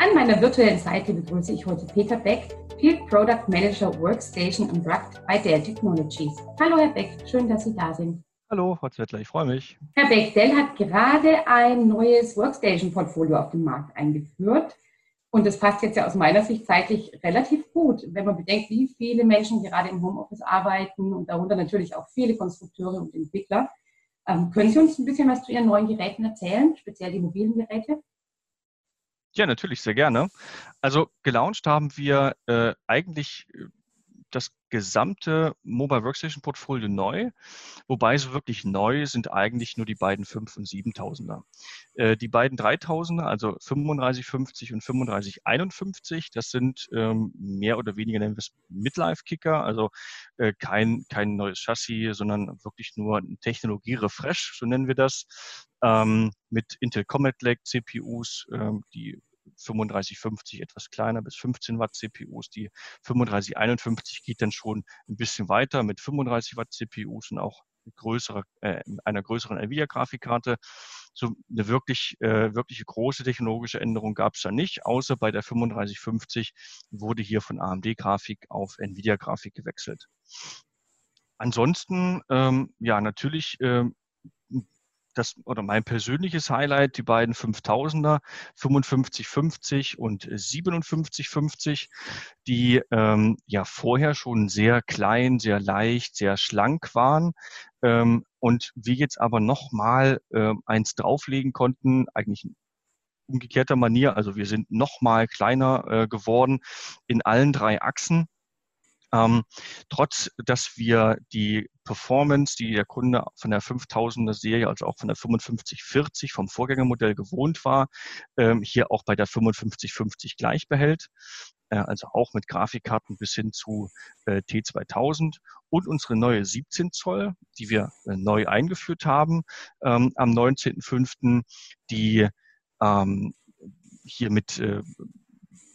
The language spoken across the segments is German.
An meiner virtuellen Seite begrüße ich heute Peter Beck, Field Product Manager Workstation und Rugged bei Dell Technologies. Hallo Herr Beck, schön, dass Sie da sind. Hallo, Frau Zwettler, ich freue mich. Herr Beck, Dell hat gerade ein neues Workstation-Portfolio auf den Markt eingeführt. Und das passt jetzt ja aus meiner Sicht zeitlich relativ gut, wenn man bedenkt, wie viele Menschen gerade im Homeoffice arbeiten und darunter natürlich auch viele Konstrukteure und Entwickler. Ähm, können Sie uns ein bisschen was zu Ihren neuen Geräten erzählen, speziell die mobilen Geräte? Ja, natürlich, sehr gerne. Also gelauncht haben wir äh, eigentlich äh, das gesamte Mobile Workstation Portfolio neu, wobei so wirklich neu sind eigentlich nur die beiden 5 und 7000er. Äh, die beiden 3000er, also 3550 und 3551, das sind ähm, mehr oder weniger nennen wir es Midlife-Kicker, also äh, kein, kein neues Chassis, sondern wirklich nur ein Technologie-Refresh, so nennen wir das, ähm, mit Intel Comet Lake CPUs, ähm, die 3550 etwas kleiner bis 15 Watt CPUs. Die 3551 geht dann schon ein bisschen weiter mit 35 Watt CPUs und auch größere, äh, einer größeren Nvidia-Grafikkarte. So eine wirklich, äh, wirkliche große technologische Änderung gab es da nicht, außer bei der 3550 wurde hier von AMD-Grafik auf Nvidia-Grafik gewechselt. Ansonsten, ähm, ja, natürlich ähm, das oder mein persönliches Highlight, die beiden 5000er, 5550 und 5750, die ähm, ja vorher schon sehr klein, sehr leicht, sehr schlank waren ähm, und wir jetzt aber nochmal äh, eins drauflegen konnten, eigentlich in umgekehrter Manier, also wir sind nochmal kleiner äh, geworden in allen drei Achsen. Ähm, trotz, dass wir die Performance, die der Kunde von der 5000er Serie, also auch von der 5540 vom Vorgängermodell gewohnt war, ähm, hier auch bei der 5550 gleich behält. Äh, also auch mit Grafikkarten bis hin zu äh, T2000 und unsere neue 17 Zoll, die wir äh, neu eingeführt haben ähm, am 19.05., die ähm, hier mit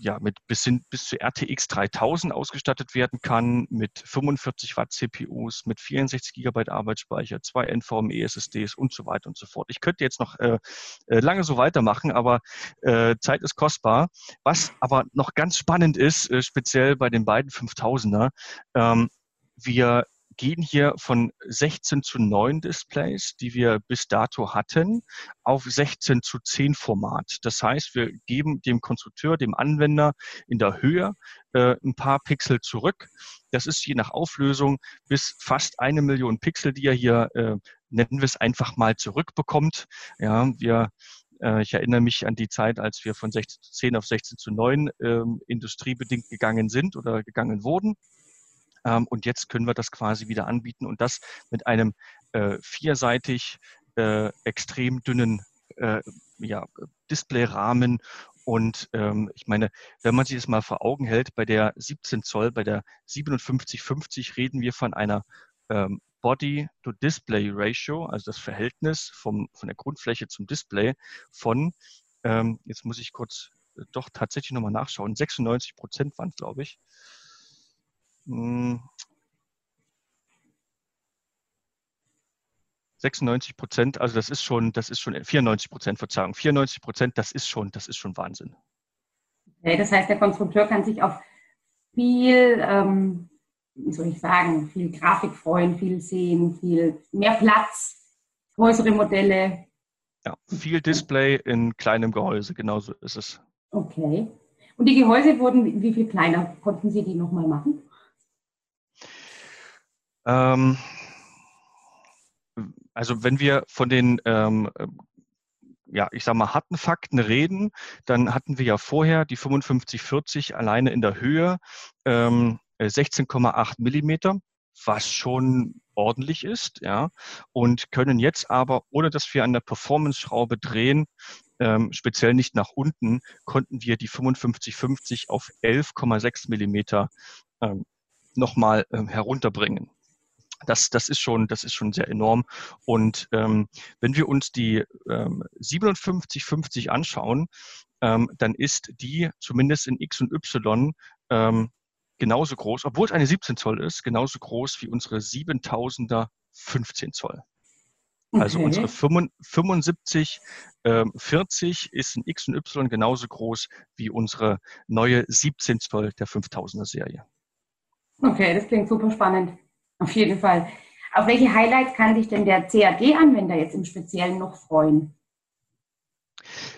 ja, mit bis, hin, bis zu RTX 3000 ausgestattet werden kann, mit 45 Watt CPUs, mit 64 Gigabyte Arbeitsspeicher, zwei NVMe SSDs und so weiter und so fort. Ich könnte jetzt noch äh, äh, lange so weitermachen, aber äh, Zeit ist kostbar. Was aber noch ganz spannend ist, äh, speziell bei den beiden 5000er, ähm, wir gehen hier von 16 zu 9 Displays, die wir bis dato hatten, auf 16 zu 10 Format. Das heißt, wir geben dem Konstrukteur, dem Anwender in der Höhe äh, ein paar Pixel zurück. Das ist je nach Auflösung bis fast eine Million Pixel, die er hier, äh, nennen wir es einfach mal, zurückbekommt. Ja, wir äh, ich erinnere mich an die Zeit, als wir von 16 zu 10 auf 16 zu 9 ähm, industriebedingt gegangen sind oder gegangen wurden. Ähm, und jetzt können wir das quasi wieder anbieten und das mit einem äh, vierseitig äh, extrem dünnen äh, ja, Displayrahmen. Und ähm, ich meine, wenn man sich das mal vor Augen hält, bei der 17 Zoll, bei der 5750 reden wir von einer ähm, Body-to-Display-Ratio, also das Verhältnis vom, von der Grundfläche zum Display von, ähm, jetzt muss ich kurz äh, doch tatsächlich nochmal nachschauen, 96 Prozent waren glaube ich. 96 hm. Prozent, also das ist schon, das ist schon 94 Prozent, Verzeihung, 94 Prozent, das ist schon, das ist schon Wahnsinn. Okay, das heißt, der Konstrukteur kann sich auf viel, ähm, wie soll ich sagen, viel Grafik freuen, viel sehen, viel mehr Platz, größere Modelle. Ja, viel Display in kleinem Gehäuse, genauso ist es. Okay. Und die Gehäuse wurden wie viel kleiner? Konnten Sie die nochmal machen? Ähm, also wenn wir von den ähm, ja, ich sag mal, harten Fakten reden, dann hatten wir ja vorher die 5540 alleine in der Höhe ähm, 16,8 Millimeter, was schon ordentlich ist, ja, und können jetzt aber, ohne dass wir an der Performance-Schraube drehen, ähm, speziell nicht nach unten, konnten wir die 5550 auf 11,6 Millimeter ähm, nochmal ähm, herunterbringen. Das, das, ist schon, das ist schon sehr enorm. Und ähm, wenn wir uns die ähm, 5750 anschauen, ähm, dann ist die zumindest in X und Y ähm, genauso groß, obwohl es eine 17 Zoll ist, genauso groß wie unsere 7000er 15 Zoll. Also okay. unsere 75 ähm, 40 ist ein X und Y genauso groß wie unsere neue 17 Zoll der 5000er Serie. Okay, das klingt super spannend. Auf jeden Fall. Auf welche Highlights kann sich denn der CAD-Anwender jetzt im Speziellen noch freuen?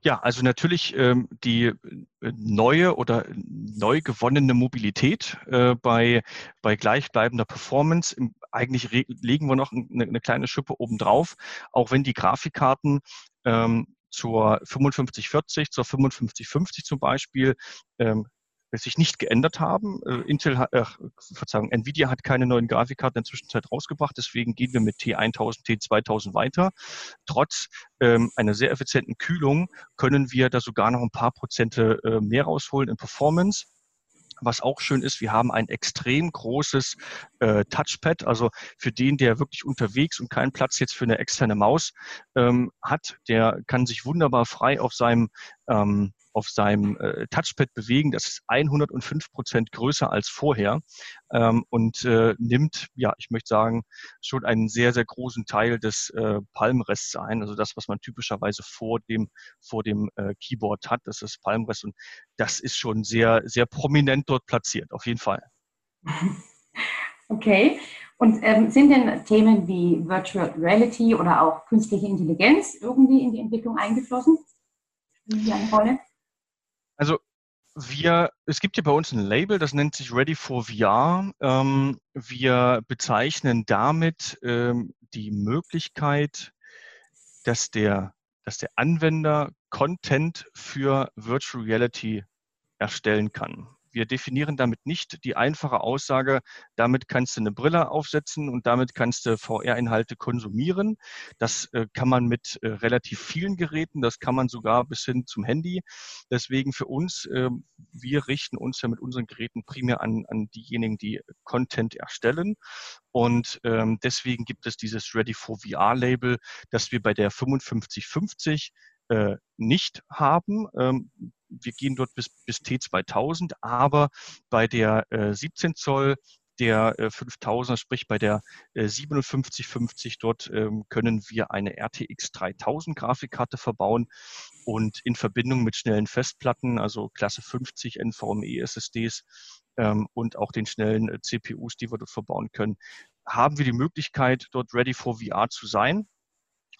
Ja, also natürlich ähm, die äh, neue oder neu gewonnene Mobilität äh, bei, bei gleichbleibender Performance. Im, eigentlich legen wir noch eine, eine kleine Schippe obendrauf, auch wenn die Grafikkarten ähm, zur 5540, zur 5550 zum Beispiel ähm, sich nicht geändert haben. Äh, Intel hat, äh, Verzeihung, Nvidia hat keine neuen Grafikkarten in der Zwischenzeit rausgebracht, deswegen gehen wir mit T1000, T2000 weiter. Trotz ähm, einer sehr effizienten Kühlung können wir da sogar noch ein paar Prozente äh, mehr rausholen in Performance. Was auch schön ist, wir haben ein extrem großes äh, Touchpad. Also für den, der wirklich unterwegs und keinen Platz jetzt für eine externe Maus ähm, hat, der kann sich wunderbar frei auf seinem ähm, auf seinem äh, Touchpad bewegen. Das ist 105 Prozent größer als vorher ähm, und äh, nimmt, ja, ich möchte sagen, schon einen sehr, sehr großen Teil des äh, Palmrests ein. Also das, was man typischerweise vor dem, vor dem äh, Keyboard hat, das ist Palmrest und das ist schon sehr, sehr prominent dort platziert, auf jeden Fall. Okay. Und ähm, sind denn Themen wie Virtual Reality oder auch künstliche Intelligenz irgendwie in die Entwicklung eingeflossen? Spielen die eine Rolle? Wir, es gibt hier bei uns ein Label, das nennt sich Ready for VR. Ähm, wir bezeichnen damit ähm, die Möglichkeit, dass der, dass der Anwender Content für Virtual Reality erstellen kann. Wir definieren damit nicht die einfache Aussage, damit kannst du eine Brille aufsetzen und damit kannst du VR-Inhalte konsumieren. Das äh, kann man mit äh, relativ vielen Geräten, das kann man sogar bis hin zum Handy. Deswegen für uns, äh, wir richten uns ja mit unseren Geräten primär an, an diejenigen, die Content erstellen. Und ähm, deswegen gibt es dieses Ready for VR Label, das wir bei der 5550 äh, nicht haben. Ähm, wir gehen dort bis, bis T2000, aber bei der äh, 17 Zoll der äh, 5000er, sprich bei der äh, 5750 dort ähm, können wir eine RTX 3000 Grafikkarte verbauen und in Verbindung mit schnellen Festplatten, also Klasse 50 NVMe SSDs ähm, und auch den schnellen äh, CPUs, die wir dort verbauen können, haben wir die Möglichkeit, dort ready for VR zu sein.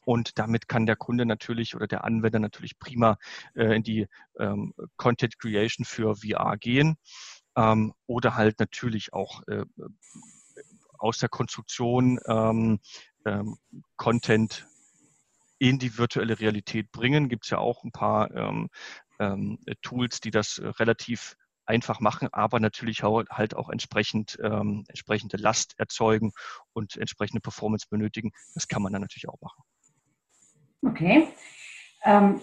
Und damit kann der Kunde natürlich oder der Anwender natürlich prima äh, in die ähm, Content Creation für VR gehen ähm, oder halt natürlich auch äh, aus der Konstruktion ähm, ähm, Content in die virtuelle Realität bringen. Gibt es ja auch ein paar ähm, ähm, Tools, die das relativ einfach machen, aber natürlich halt auch entsprechend ähm, entsprechende Last erzeugen und entsprechende Performance benötigen. Das kann man dann natürlich auch machen. Okay. Ähm,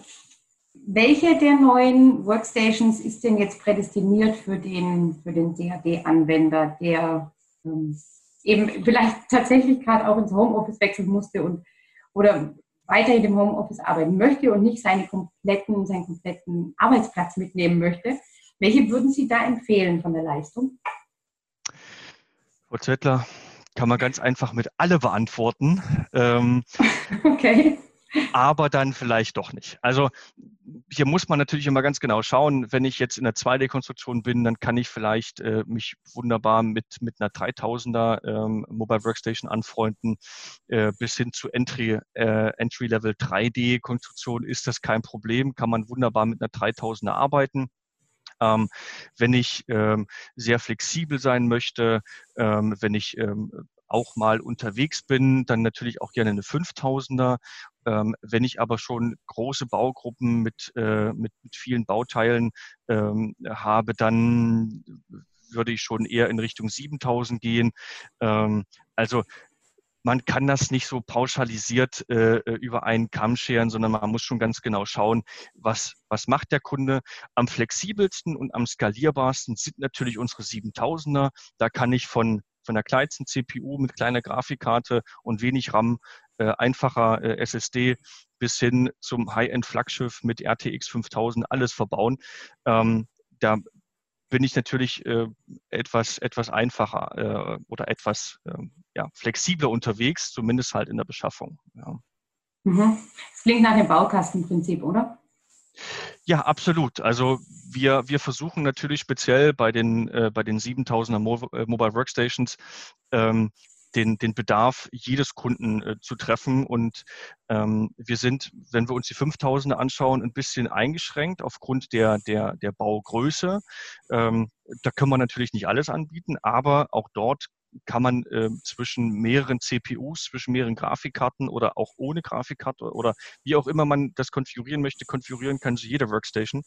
welche der neuen Workstations ist denn jetzt prädestiniert für den, für den DHD-Anwender, der ähm, eben vielleicht tatsächlich gerade auch ins Homeoffice wechseln musste und oder weiterhin im Homeoffice arbeiten möchte und nicht seine kompletten, seinen kompletten Arbeitsplatz mitnehmen möchte? Welche würden Sie da empfehlen von der Leistung? Frau Zettler, kann man ganz einfach mit alle beantworten. Ähm, okay aber dann vielleicht doch nicht. Also hier muss man natürlich immer ganz genau schauen, wenn ich jetzt in der 2D-Konstruktion bin, dann kann ich vielleicht äh, mich wunderbar mit, mit einer 3000er ähm, Mobile Workstation anfreunden. Äh, bis hin zu Entry, äh, Entry-Level 3D-Konstruktion ist das kein Problem, kann man wunderbar mit einer 3000er arbeiten. Ähm, wenn ich ähm, sehr flexibel sein möchte, ähm, wenn ich ähm, auch mal unterwegs bin, dann natürlich auch gerne eine 5000er. Ähm, wenn ich aber schon große Baugruppen mit, äh, mit, mit vielen Bauteilen ähm, habe, dann würde ich schon eher in Richtung 7000 gehen. Ähm, also man kann das nicht so pauschalisiert äh, über einen Kamm scheren, sondern man muss schon ganz genau schauen, was, was macht der Kunde. Am flexibelsten und am skalierbarsten sind natürlich unsere 7000er. Da kann ich von von der kleinsten CPU mit kleiner Grafikkarte und wenig RAM, äh, einfacher äh, SSD bis hin zum High-End-Flaggschiff mit RTX 5000 alles verbauen. Ähm, da bin ich natürlich äh, etwas, etwas einfacher äh, oder etwas ähm, ja, flexibler unterwegs, zumindest halt in der Beschaffung. Ja. Mhm. Das klingt nach dem Baukastenprinzip, oder? Ja, absolut. Also wir, wir versuchen natürlich speziell bei den, äh, bei den 7000er Mo äh, Mobile Workstations ähm, den, den Bedarf jedes Kunden äh, zu treffen. Und ähm, wir sind, wenn wir uns die 5000er anschauen, ein bisschen eingeschränkt aufgrund der, der, der Baugröße. Ähm, da können wir natürlich nicht alles anbieten, aber auch dort kann man äh, zwischen mehreren CPUs, zwischen mehreren Grafikkarten oder auch ohne Grafikkarte oder wie auch immer man das konfigurieren möchte, konfigurieren kann zu jeder Workstation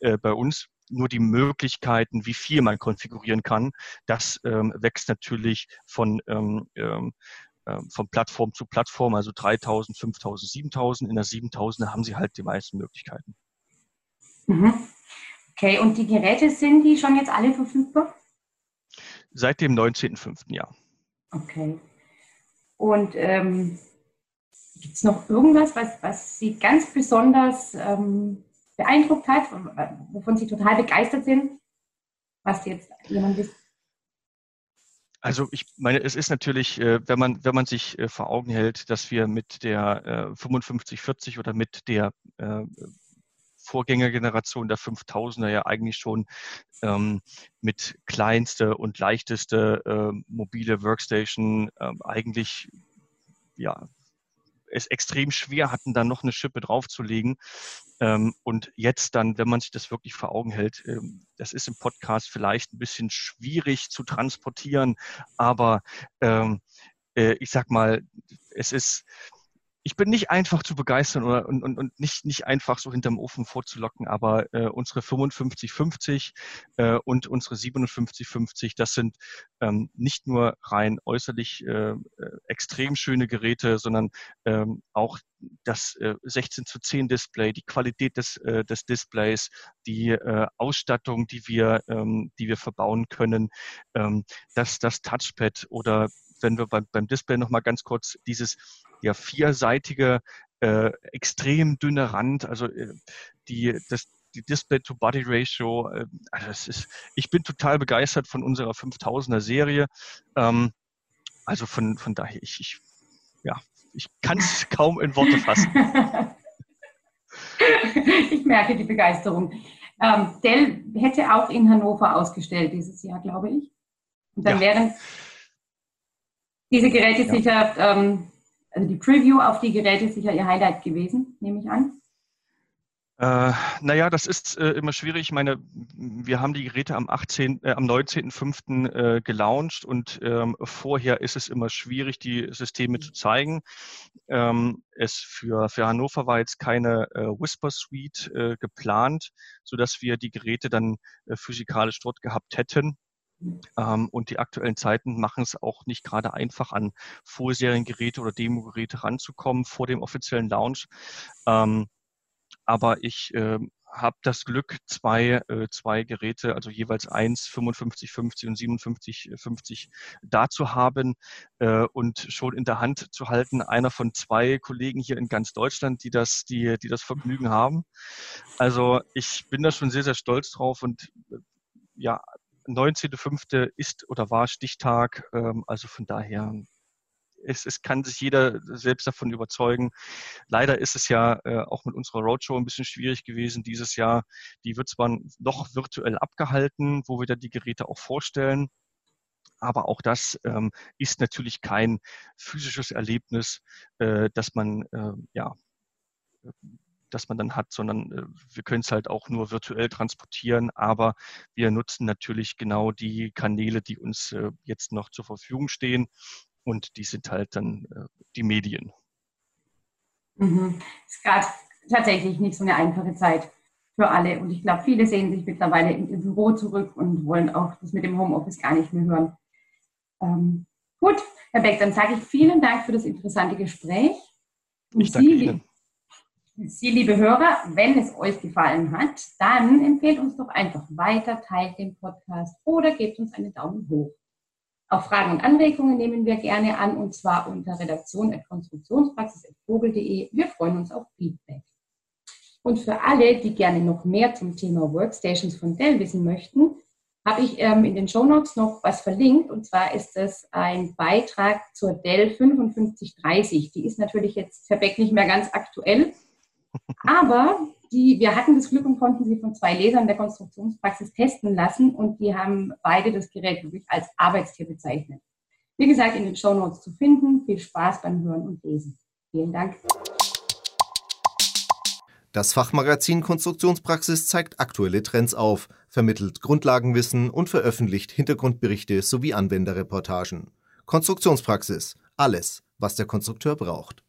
äh, bei uns. Nur die Möglichkeiten, wie viel man konfigurieren kann, das ähm, wächst natürlich von ähm, ähm, ähm von Plattform zu Plattform, also 3000, 5000, 7000. In der 7000 haben Sie halt die meisten Möglichkeiten. Mhm. Okay, und die Geräte sind die schon jetzt alle verfügbar? Seit dem 19.05. Jahr. Okay. Und ähm, gibt es noch irgendwas, was, was Sie ganz besonders ähm, beeindruckt hat, wovon Sie total begeistert sind, was jetzt jemand wisst? Also ich meine, es ist natürlich, äh, wenn man, wenn man sich äh, vor Augen hält, dass wir mit der 5540 äh, oder mit der Vorgängergeneration der 5000er ja eigentlich schon ähm, mit kleinste und leichteste äh, mobile Workstation äh, eigentlich ja es extrem schwer hatten, da noch eine Schippe draufzulegen. Ähm, und jetzt dann, wenn man sich das wirklich vor Augen hält, ähm, das ist im Podcast vielleicht ein bisschen schwierig zu transportieren, aber ähm, äh, ich sag mal, es ist ich bin nicht einfach zu begeistern oder, und, und, und nicht, nicht einfach so hinterm Ofen vorzulocken, aber äh, unsere 5550 äh, und unsere 5750, das sind ähm, nicht nur rein äußerlich äh, äh, extrem schöne Geräte, sondern ähm, auch das äh, 16 zu 10 Display, die Qualität des, äh, des Displays, die äh, Ausstattung, die wir, ähm, die wir verbauen können, ähm, das, das Touchpad oder wenn wir beim, beim Display nochmal ganz kurz dieses ja vierseitige, äh, extrem dünne Rand, also äh, die, das, die Display-to-Body-Ratio, äh, also ist, ich bin total begeistert von unserer 5000er Serie. Ähm, also von, von daher, ich, ich ja, ich kann es kaum in Worte fassen. ich merke die Begeisterung. Ähm, Dell hätte auch in Hannover ausgestellt dieses Jahr, glaube ich. Und dann ja. wären diese Geräte ja. sicher ähm, also die Preview auf die Geräte ist sicher Ihr Highlight gewesen, nehme ich an. Äh, naja, das ist äh, immer schwierig. Ich meine, wir haben die Geräte am, 18., äh, am 19.05. Äh, gelauncht und ähm, vorher ist es immer schwierig, die Systeme zu zeigen. Ähm, es für, für Hannover war jetzt keine äh, Whisper Suite äh, geplant, sodass wir die Geräte dann äh, physikalisch dort gehabt hätten. Ähm, und die aktuellen Zeiten machen es auch nicht gerade einfach, an Vorseriengeräte oder Demogeräte ranzukommen vor dem offiziellen Launch. Ähm, aber ich äh, habe das Glück, zwei, äh, zwei Geräte, also jeweils eins 5550 und 5750 da zu haben äh, und schon in der Hand zu halten. Einer von zwei Kollegen hier in ganz Deutschland, die das, die, die das Vergnügen haben. Also ich bin da schon sehr, sehr stolz drauf und äh, ja, 19.05. ist oder war Stichtag. Ähm, also von daher, es, es kann sich jeder selbst davon überzeugen. Leider ist es ja äh, auch mit unserer Roadshow ein bisschen schwierig gewesen dieses Jahr. Die wird zwar noch virtuell abgehalten, wo wir da die Geräte auch vorstellen. Aber auch das ähm, ist natürlich kein physisches Erlebnis, äh, dass man äh, ja das man dann hat, sondern äh, wir können es halt auch nur virtuell transportieren, aber wir nutzen natürlich genau die Kanäle, die uns äh, jetzt noch zur Verfügung stehen und die sind halt dann äh, die Medien. Mhm. Ist gerade tatsächlich nicht so eine einfache Zeit für alle und ich glaube, viele sehen sich mittlerweile im Büro zurück und wollen auch das mit dem Homeoffice gar nicht mehr hören. Ähm, gut, Herr Beck, dann sage ich vielen Dank für das interessante Gespräch. Und ich danke Sie, Ihnen. Sie, liebe Hörer, wenn es euch gefallen hat, dann empfehlt uns doch einfach weiter, teilt den Podcast oder gebt uns einen Daumen hoch. Auch Fragen und Anregungen nehmen wir gerne an und zwar unter redaktion.konstruktionspraxis.vogel.de. Wir freuen uns auf Feedback. Und für alle, die gerne noch mehr zum Thema Workstations von Dell wissen möchten, habe ich ähm, in den Show Notes noch was verlinkt. Und zwar ist das ein Beitrag zur Dell 5530. Die ist natürlich jetzt Verbeck nicht mehr ganz aktuell. Aber die, wir hatten das Glück und konnten sie von zwei Lesern der Konstruktionspraxis testen lassen. Und die haben beide das Gerät wirklich als Arbeitstier bezeichnet. Wie gesagt, in den Show Notes zu finden. Viel Spaß beim Hören und Lesen. Vielen Dank. Das Fachmagazin Konstruktionspraxis zeigt aktuelle Trends auf, vermittelt Grundlagenwissen und veröffentlicht Hintergrundberichte sowie Anwenderreportagen. Konstruktionspraxis. Alles, was der Konstrukteur braucht.